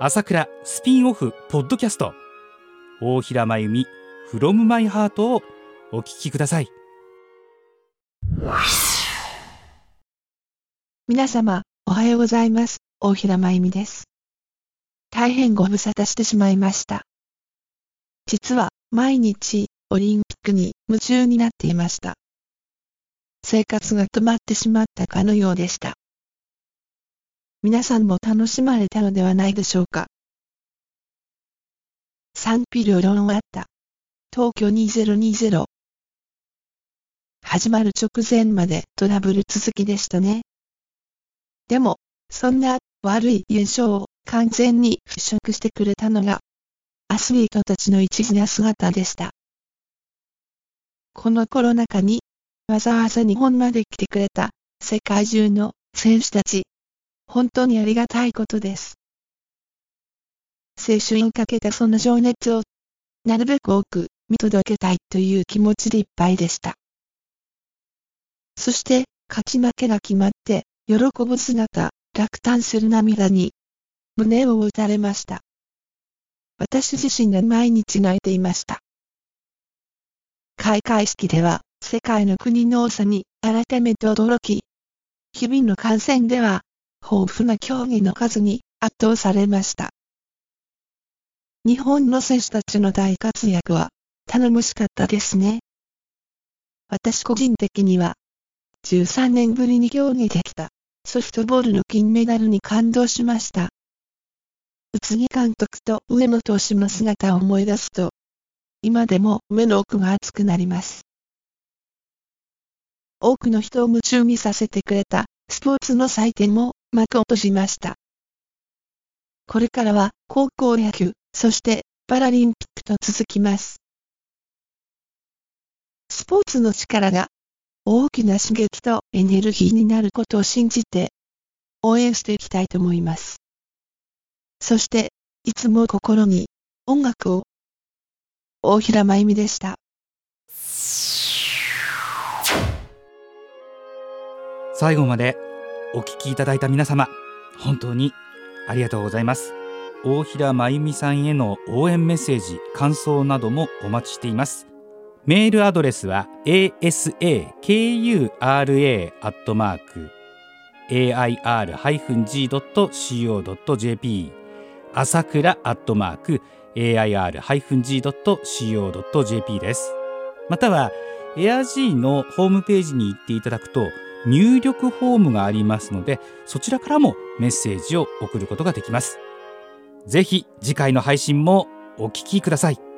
朝倉スピンオフポッドキャスト。大平真由美 from my heart をお聞きください。皆様おはようございます。大平真由美です。大変ご無沙汰してしまいました。実は毎日オリンピックに夢中になっていました。生活が止まってしまったかのようでした。皆さんも楽しまれたのではないでしょうか。賛否両論あった。東京2020。始まる直前までトラブル続きでしたね。でも、そんな悪い印象を完全に払拭してくれたのが、アスリートたちの一途な姿でした。このコロナ禍に、わざわざ日本まで来てくれた世界中の選手たち、本当にありがたいことです。青春をかけたその情熱を、なるべく多く見届けたいという気持ちでいっぱいでした。そして、勝ち負けが決まって、喜ぶ姿、落胆する涙に、胸を打たれました。私自身が毎日泣いていました。開会式では、世界の国の多さに改めて驚き、日々の観戦では、豊富な競技の数に圧倒されました。日本の選手たちの大活躍は頼もしかったですね。私個人的には13年ぶりに競技できたソフトボールの金メダルに感動しました。宇津木監督と上野投手の姿を思い出すと、今でも目の奥が熱くなります。多くの人を夢中にさせてくれたスポーツの祭典も幕を閉じました。これからは高校野球、そしてパラリンピックと続きます。スポーツの力が大きな刺激とエネルギーになることを信じて応援していきたいと思います。そして、いつも心に音楽を大平真由美でした。最後までお聞きいただいた皆様本当にありがとうございます。大平真由美さんへの応援メッセージ感想などもお待ちしています。メールアドレスは asakura.air-g.co.jp 朝倉 air-g.co.jp です。またはエア G のホームページに行っていただくと入力フォームがありますのでそちらからもメッセージを送ることができます。ぜひ次回の配信もお聞きください。